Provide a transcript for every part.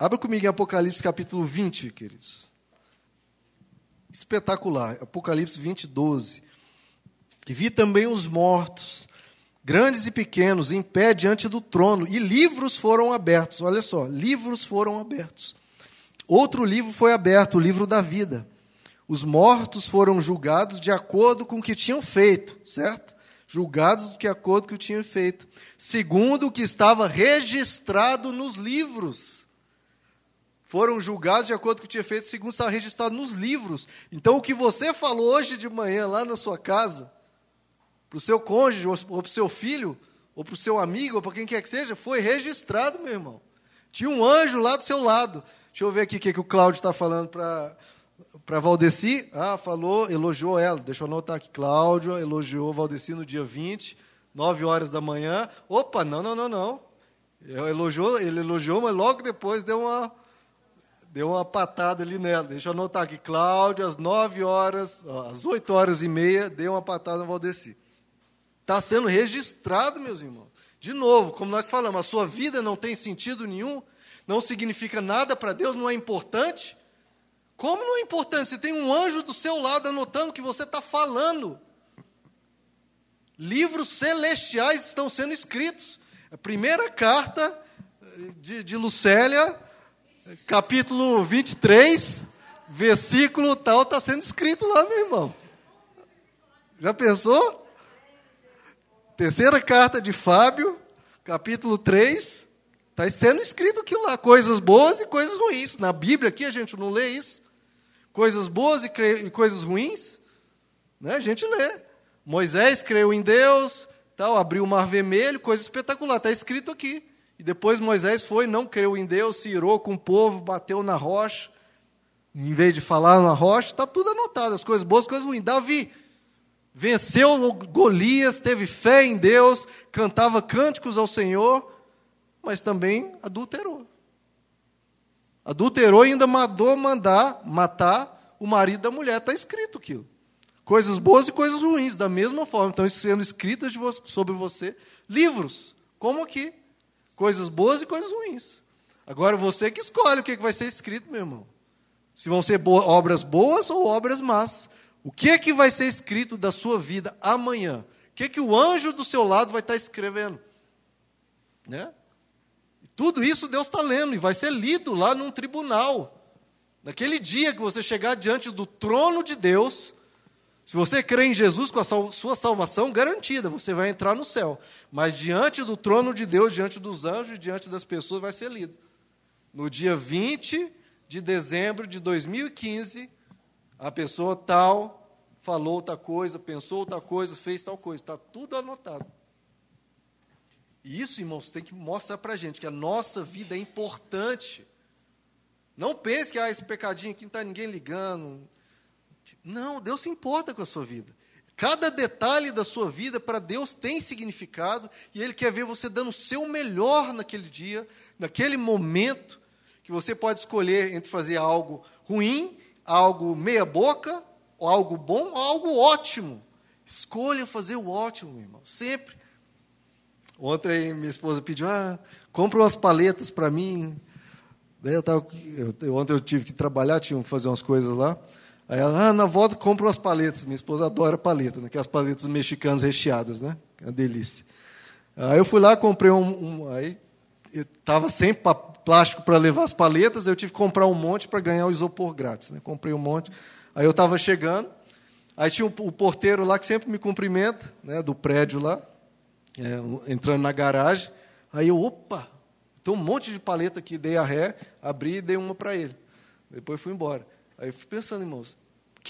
Abra comigo em Apocalipse capítulo 20, queridos. Espetacular. Apocalipse 20, 12. E vi também os mortos, grandes e pequenos, em pé diante do trono, e livros foram abertos. Olha só, livros foram abertos. Outro livro foi aberto, o livro da vida. Os mortos foram julgados de acordo com o que tinham feito, certo? Julgados de acordo com o que tinham feito, segundo o que estava registrado nos livros. Foram julgados de acordo com o que tinha feito, segundo estava registrado nos livros. Então, o que você falou hoje de manhã lá na sua casa, para o seu cônjuge, ou para o seu filho, ou para o seu amigo, ou para quem quer que seja, foi registrado, meu irmão. Tinha um anjo lá do seu lado. Deixa eu ver aqui o que, que o Cláudio está falando para para Valdeci. Ah, falou, elogiou ela. Deixa eu anotar aqui. Cláudio elogiou Valdeci no dia 20, 9 horas da manhã. Opa, não, não, não, não. Ele elogiou, ele elogiou, mas logo depois deu uma, deu uma patada ali nela. Deixa eu anotar aqui. Cláudio, às 9 horas, às 8 horas e meia, deu uma patada no Valdeci. Está sendo registrado, meus irmãos. De novo, como nós falamos, a sua vida não tem sentido nenhum, não significa nada para Deus, não é importante. Como não é importante? Se tem um anjo do seu lado anotando o que você está falando. Livros celestiais estão sendo escritos. A primeira carta eh, de, de Lucélia, capítulo 23, versículo tal, está sendo escrito lá, meu irmão. Já pensou? Terceira carta de Fábio, capítulo 3, está sendo escrito aquilo lá, coisas boas e coisas ruins. Na Bíblia aqui a gente não lê isso coisas boas e, e coisas ruins, né? a gente lê. Moisés creu em Deus, tal, abriu o mar vermelho, coisa espetacular, está escrito aqui. E depois Moisés foi, não creu em Deus, se irou com o povo, bateu na rocha. Em vez de falar na rocha, está tudo anotado, as coisas boas, as coisas ruins. Davi venceu Golias, teve fé em Deus, cantava cânticos ao Senhor, mas também adulterou. Adulterou e ainda mandou mandar matar o marido da mulher. Está escrito aquilo. Coisas boas e coisas ruins, da mesma forma. Estão sendo escritas sobre você livros, como aqui. Coisas boas e coisas ruins. Agora você que escolhe o que vai ser escrito, meu irmão. Se vão ser bo obras boas ou obras más. O que é que vai ser escrito da sua vida amanhã? O que é que o anjo do seu lado vai estar escrevendo? Né? Tudo isso Deus está lendo e vai ser lido lá num tribunal. Naquele dia que você chegar diante do trono de Deus, se você crê em Jesus com a sua salvação garantida, você vai entrar no céu. Mas diante do trono de Deus, diante dos anjos, diante das pessoas, vai ser lido. No dia 20 de dezembro de 2015, a pessoa tal falou outra coisa, pensou outra coisa, fez tal coisa. Está tudo anotado. E isso, irmãos, tem que mostrar para a gente que a nossa vida é importante. Não pense que ah, esse pecadinho aqui não está ninguém ligando. Não, Deus se importa com a sua vida. Cada detalhe da sua vida para Deus tem significado e Ele quer ver você dando o seu melhor naquele dia, naquele momento, que você pode escolher entre fazer algo ruim, algo meia-boca, algo bom, algo ótimo. Escolha fazer o ótimo, meu irmão, sempre. Ontem minha esposa pediu, ah, compra umas paletas para mim. Daí eu tava, eu, ontem eu tive que trabalhar, tinha que fazer umas coisas lá. Aí ela, ah, na volta compra umas paletas. Minha esposa adora paleta, né? aquelas paletas mexicanas recheadas, né? É uma delícia. Aí eu fui lá, comprei um. um aí estava sem plástico para levar as paletas, eu tive que comprar um monte para ganhar o isopor grátis. Né? Comprei um monte. Aí eu estava chegando, aí tinha o, o porteiro lá que sempre me cumprimenta, né, do prédio lá é, entrando na garagem. Aí eu, opa, tem um monte de paleta aqui, dei a ré, abri e dei uma para ele. Depois fui embora. Aí eu fui pensando, irmãos,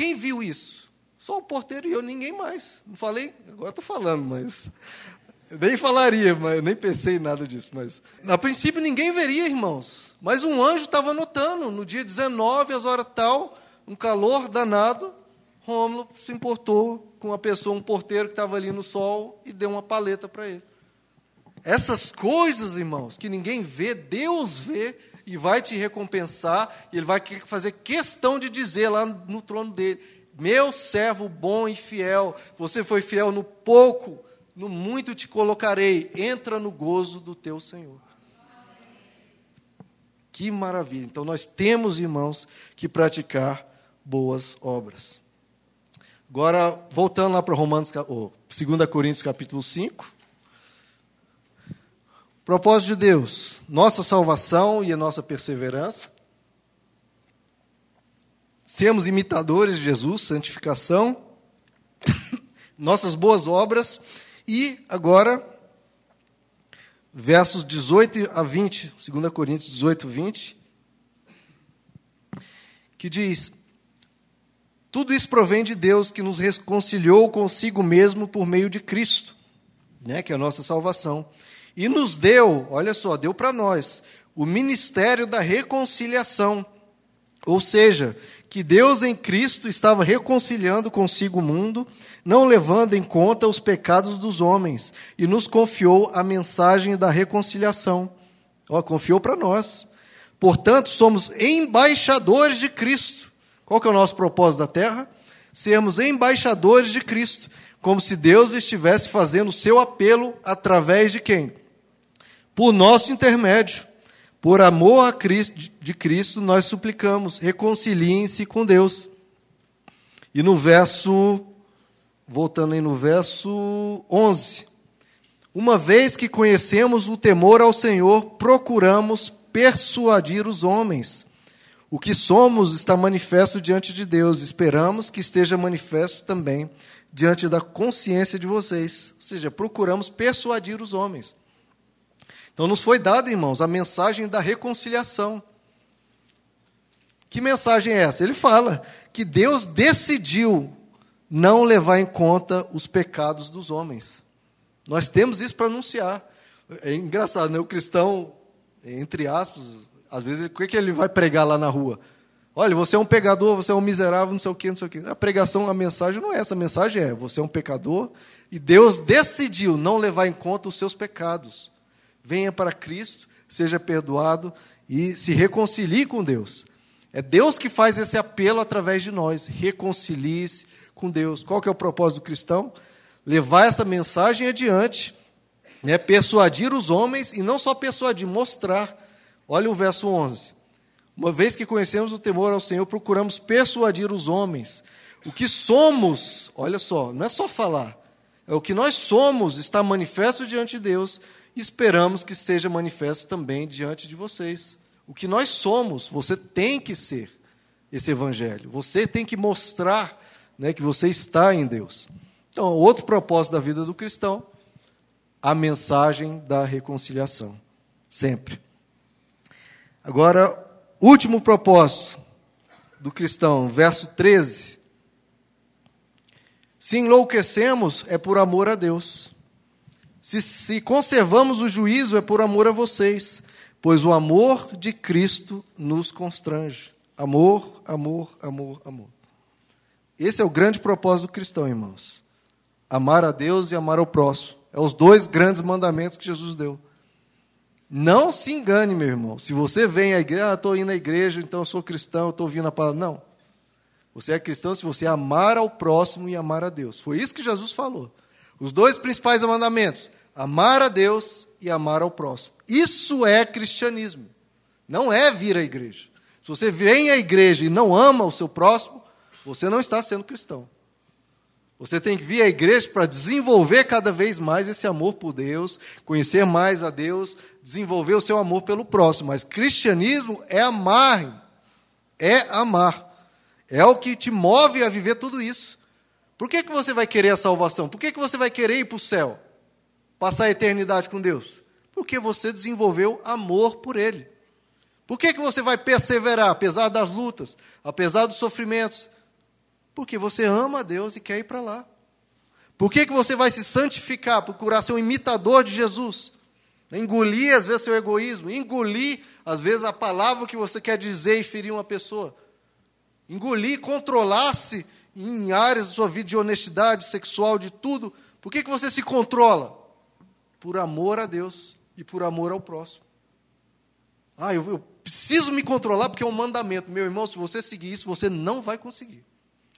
quem viu isso? Só o porteiro e eu, ninguém mais. Não falei, agora estou falando, mas. Nem falaria, mas nem pensei em nada disso. Mas, a princípio, ninguém veria, irmãos. Mas um anjo estava anotando, no dia 19, às horas tal, um calor danado, Rômulo se importou com uma pessoa, um porteiro que estava ali no sol e deu uma paleta para ele. Essas coisas, irmãos, que ninguém vê, Deus vê e vai te recompensar, e Ele vai fazer questão de dizer lá no trono dele: Meu servo bom e fiel, você foi fiel no pouco, no muito te colocarei, entra no gozo do teu Senhor. Que maravilha. Então nós temos, irmãos, que praticar boas obras. Agora, voltando lá para Romanos, 2 Coríntios capítulo 5. Propósito de Deus, nossa salvação e a nossa perseverança. Sermos imitadores de Jesus, santificação, nossas boas obras e agora versos 18 a 20, 2 Coríntios 18, 20, que diz: Tudo isso provém de Deus que nos reconciliou consigo mesmo por meio de Cristo, né, que é a nossa salvação e nos deu, olha só, deu para nós, o ministério da reconciliação. Ou seja, que Deus em Cristo estava reconciliando consigo o mundo, não levando em conta os pecados dos homens, e nos confiou a mensagem da reconciliação. Ó, confiou para nós. Portanto, somos embaixadores de Cristo. Qual que é o nosso propósito da terra? Sermos embaixadores de Cristo, como se Deus estivesse fazendo o seu apelo através de quem? Por nosso intermédio. Por amor a Cristo, de Cristo, nós suplicamos, reconciliem-se com Deus. E no verso, voltando aí no verso 11. Uma vez que conhecemos o temor ao Senhor, procuramos persuadir os homens. O que somos está manifesto diante de Deus. Esperamos que esteja manifesto também diante da consciência de vocês. Ou seja, procuramos persuadir os homens. Então, nos foi dada, irmãos, a mensagem da reconciliação. Que mensagem é essa? Ele fala que Deus decidiu não levar em conta os pecados dos homens. Nós temos isso para anunciar. É engraçado, né? O cristão, entre aspas, às vezes, o que, que ele vai pregar lá na rua? Olha, você é um pecador, você é um miserável, não sei o quê, não sei o quê. A pregação, a mensagem não é essa. A mensagem é: você é um pecador e Deus decidiu não levar em conta os seus pecados venha para Cristo, seja perdoado e se reconcilie com Deus. É Deus que faz esse apelo através de nós. Reconcilie-se com Deus. Qual que é o propósito do cristão? Levar essa mensagem adiante, né? persuadir os homens, e não só persuadir, mostrar. Olha o verso 11. Uma vez que conhecemos o temor ao Senhor, procuramos persuadir os homens. O que somos, olha só, não é só falar, o que nós somos, está manifesto diante de Deus, esperamos que esteja manifesto também diante de vocês. O que nós somos, você tem que ser esse evangelho. Você tem que mostrar né, que você está em Deus. Então, outro propósito da vida do cristão, a mensagem da reconciliação. Sempre. Agora, último propósito do cristão, verso 13. Se enlouquecemos, é por amor a Deus. Se, se conservamos o juízo, é por amor a vocês, pois o amor de Cristo nos constrange. Amor, amor, amor, amor. Esse é o grande propósito do cristão, irmãos. Amar a Deus e amar ao próximo. É os dois grandes mandamentos que Jesus deu. Não se engane, meu irmão. Se você vem à igreja, ah, estou indo à igreja, então eu sou cristão, estou ouvindo a palavra. Não. Você é cristão se você amar ao próximo e amar a Deus. Foi isso que Jesus falou. Os dois principais mandamentos: amar a Deus e amar ao próximo. Isso é cristianismo. Não é vir à igreja. Se você vem à igreja e não ama o seu próximo, você não está sendo cristão. Você tem que vir à igreja para desenvolver cada vez mais esse amor por Deus, conhecer mais a Deus, desenvolver o seu amor pelo próximo. Mas cristianismo é amar, é amar. É o que te move a viver tudo isso. Por que, que você vai querer a salvação? Por que, que você vai querer ir para o céu? Passar a eternidade com Deus? Porque você desenvolveu amor por Ele. Por que, que você vai perseverar, apesar das lutas, apesar dos sofrimentos? Porque você ama a Deus e quer ir para lá. Por que, que você vai se santificar, procurar ser um imitador de Jesus? Engolir, às vezes, seu egoísmo, engolir, às vezes, a palavra que você quer dizer e ferir uma pessoa. Engolir, controlar-se em áreas da sua vida de honestidade sexual, de tudo, por que, que você se controla? Por amor a Deus e por amor ao próximo. Ah, eu, eu preciso me controlar porque é um mandamento. Meu irmão, se você seguir isso, você não vai conseguir.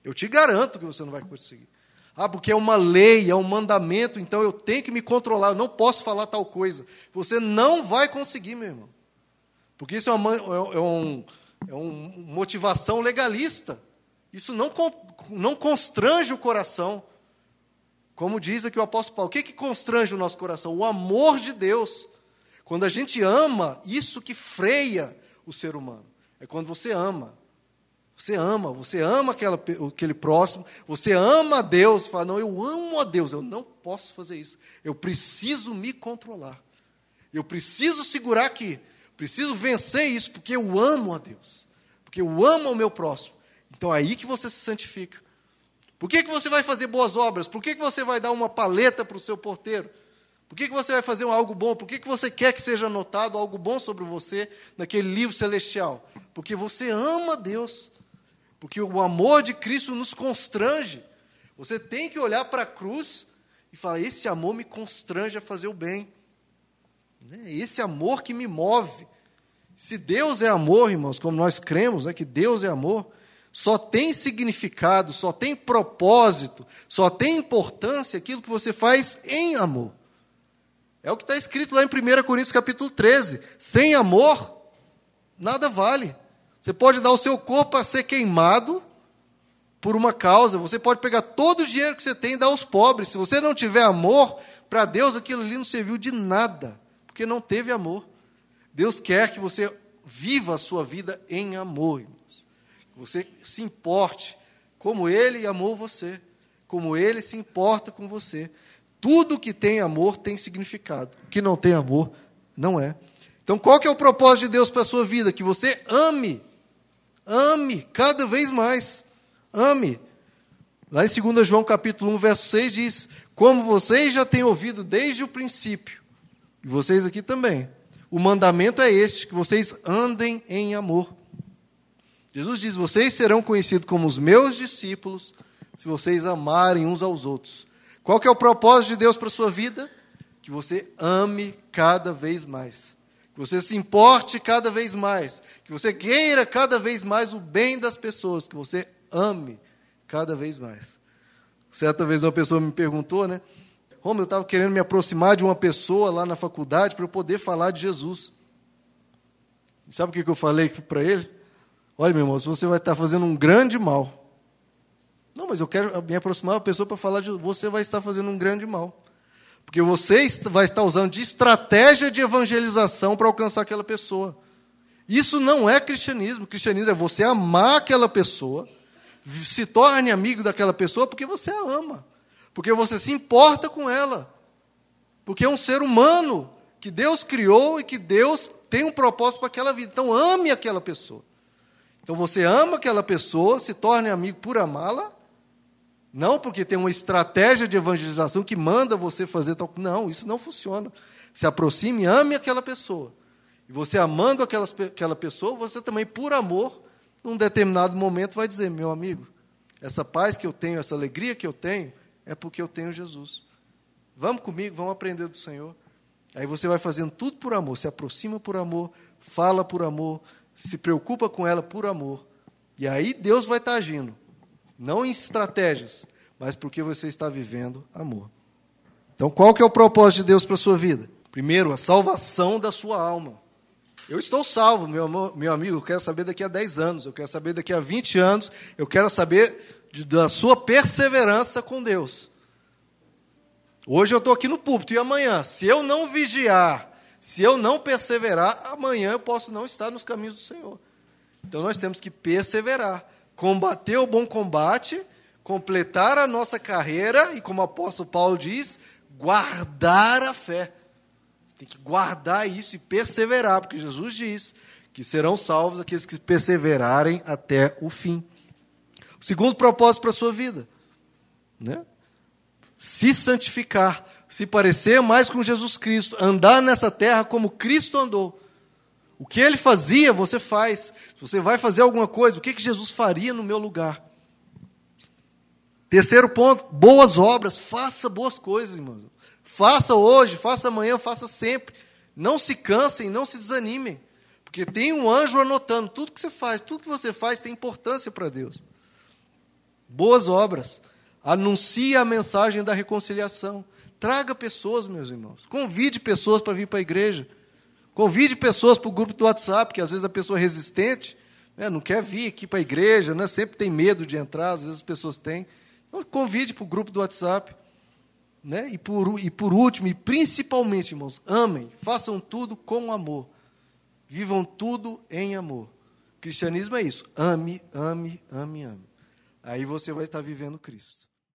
Eu te garanto que você não vai conseguir. Ah, porque é uma lei, é um mandamento, então eu tenho que me controlar, eu não posso falar tal coisa. Você não vai conseguir, meu irmão. Porque isso é uma, é um, é uma motivação legalista. Isso não, não constrange o coração. Como diz aqui o apóstolo Paulo, o que, que constrange o nosso coração? O amor de Deus. Quando a gente ama, isso que freia o ser humano. É quando você ama. Você ama, você ama aquela, aquele próximo, você ama a Deus, fala, não, eu amo a Deus, eu não posso fazer isso. Eu preciso me controlar. Eu preciso segurar aqui. Preciso vencer isso, porque eu amo a Deus. Porque eu amo o meu próximo. Então é aí que você se santifica. Por que, que você vai fazer boas obras? Por que, que você vai dar uma paleta para o seu porteiro? Por que, que você vai fazer algo bom? Por que, que você quer que seja anotado algo bom sobre você naquele livro celestial? Porque você ama Deus. Porque o amor de Cristo nos constrange. Você tem que olhar para a cruz e falar: esse amor me constrange a fazer o bem. Né? Esse amor que me move. Se Deus é amor, irmãos, como nós cremos né, que Deus é amor, só tem significado, só tem propósito, só tem importância aquilo que você faz em amor. É o que está escrito lá em 1 Coríntios capítulo 13. Sem amor, nada vale. Você pode dar o seu corpo a ser queimado por uma causa. Você pode pegar todo o dinheiro que você tem e dar aos pobres. Se você não tiver amor, para Deus aquilo ali não serviu de nada, porque não teve amor. Deus quer que você viva a sua vida em amor, irmãos. Que você se importe como Ele amou você, como Ele se importa com você. Tudo que tem amor tem significado. O que não tem amor, não é. Então, qual que é o propósito de Deus para a sua vida? Que você ame. Ame cada vez mais. Ame. Lá em 2 João capítulo 1, verso 6 diz: Como vocês já têm ouvido desde o princípio, e vocês aqui também, o mandamento é este: que vocês andem em amor. Jesus diz: Vocês serão conhecidos como os meus discípulos se vocês amarem uns aos outros. Qual que é o propósito de Deus para a sua vida? Que você ame cada vez mais. Que você se importe cada vez mais. Que você queira cada vez mais o bem das pessoas. Que você ame cada vez mais. Certa vez uma pessoa me perguntou, né? Como eu estava querendo me aproximar de uma pessoa lá na faculdade para eu poder falar de Jesus. Sabe o que eu falei para ele? Olha, meu irmão, você vai estar fazendo um grande mal não, mas eu quero me aproximar da pessoa para falar de você vai estar fazendo um grande mal. Porque você vai estar usando de estratégia de evangelização para alcançar aquela pessoa. Isso não é cristianismo. Cristianismo é você amar aquela pessoa, se torne amigo daquela pessoa porque você a ama. Porque você se importa com ela. Porque é um ser humano que Deus criou e que Deus tem um propósito para aquela vida. Então ame aquela pessoa. Então você ama aquela pessoa, se torne amigo por amá-la, não porque tem uma estratégia de evangelização que manda você fazer tal. Não, isso não funciona. Se aproxime, ame aquela pessoa. E você amando aquela, aquela pessoa, você também, por amor, num determinado momento, vai dizer: meu amigo, essa paz que eu tenho, essa alegria que eu tenho, é porque eu tenho Jesus. Vamos comigo, vamos aprender do Senhor. Aí você vai fazendo tudo por amor, se aproxima por amor, fala por amor, se preocupa com ela por amor. E aí Deus vai estar agindo. Não em estratégias, mas porque você está vivendo amor. Então, qual que é o propósito de Deus para a sua vida? Primeiro, a salvação da sua alma. Eu estou salvo, meu, meu amigo, eu quero saber daqui a 10 anos, eu quero saber daqui a 20 anos, eu quero saber de, da sua perseverança com Deus. Hoje eu estou aqui no púlpito, e amanhã, se eu não vigiar, se eu não perseverar, amanhã eu posso não estar nos caminhos do Senhor. Então nós temos que perseverar combater o bom combate, completar a nossa carreira e, como o apóstolo Paulo diz, guardar a fé. Você tem que guardar isso e perseverar, porque Jesus diz que serão salvos aqueles que perseverarem até o fim. Segundo propósito para a sua vida, né? se santificar, se parecer mais com Jesus Cristo, andar nessa terra como Cristo andou. O que ele fazia, você faz. Se você vai fazer alguma coisa, o que, que Jesus faria no meu lugar? Terceiro ponto, boas obras. Faça boas coisas, irmãos. Faça hoje, faça amanhã, faça sempre. Não se cansem, não se desanimem. Porque tem um anjo anotando tudo que você faz, tudo que você faz tem importância para Deus. Boas obras. Anuncie a mensagem da reconciliação. Traga pessoas, meus irmãos. Convide pessoas para vir para a igreja. Convide pessoas para o grupo do WhatsApp, porque às vezes a pessoa é resistente, né, não quer vir aqui para a igreja, né, sempre tem medo de entrar, às vezes as pessoas têm. Então, convide para o grupo do WhatsApp. Né? E, por, e por último, e principalmente, irmãos, amem, façam tudo com amor. Vivam tudo em amor. Cristianismo é isso. Ame, ame, ame, ame. Aí você vai estar vivendo Cristo.